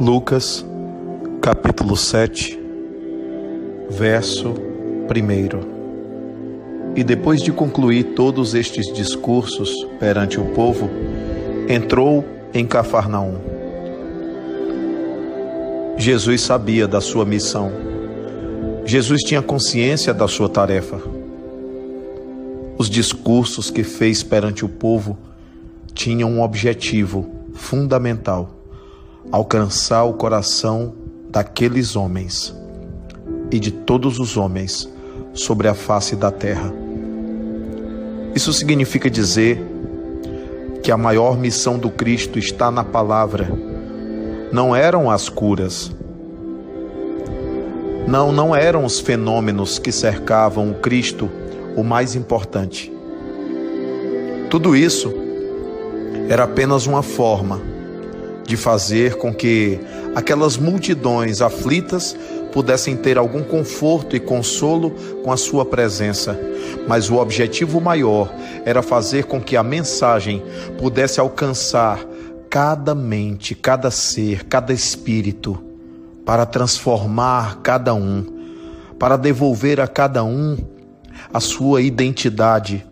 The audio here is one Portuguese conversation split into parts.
Lucas, capítulo 7, verso 1. E depois de concluir todos estes discursos perante o povo, entrou em Cafarnaum. Jesus sabia da sua missão. Jesus tinha consciência da sua tarefa. Os discursos que fez perante o povo tinham um objetivo fundamental alcançar o coração daqueles homens e de todos os homens sobre a face da terra. Isso significa dizer que a maior missão do Cristo está na palavra. Não eram as curas. Não, não eram os fenômenos que cercavam o Cristo o mais importante. Tudo isso era apenas uma forma de fazer com que aquelas multidões aflitas pudessem ter algum conforto e consolo com a sua presença. Mas o objetivo maior era fazer com que a mensagem pudesse alcançar cada mente, cada ser, cada espírito, para transformar cada um, para devolver a cada um a sua identidade,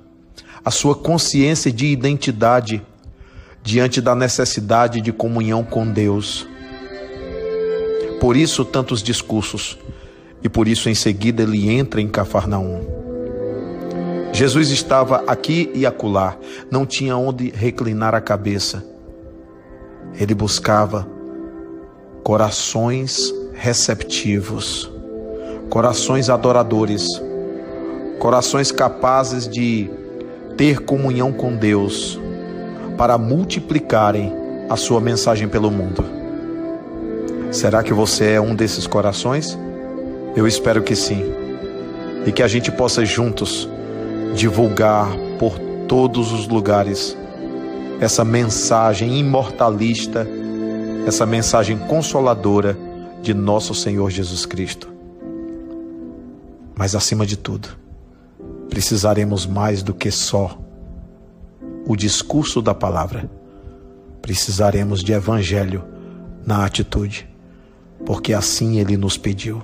a sua consciência de identidade diante da necessidade de comunhão com Deus. Por isso, tantos discursos, e por isso, em seguida, ele entra em Cafarnaum. Jesus estava aqui e acolá, não tinha onde reclinar a cabeça. Ele buscava corações receptivos, corações adoradores, corações capazes de ter comunhão com Deus para multiplicarem a sua mensagem pelo mundo. Será que você é um desses corações? Eu espero que sim. E que a gente possa juntos divulgar por todos os lugares essa mensagem imortalista, essa mensagem consoladora de nosso Senhor Jesus Cristo. Mas acima de tudo, precisaremos mais do que só o discurso da palavra. Precisaremos de evangelho na atitude, porque assim ele nos pediu.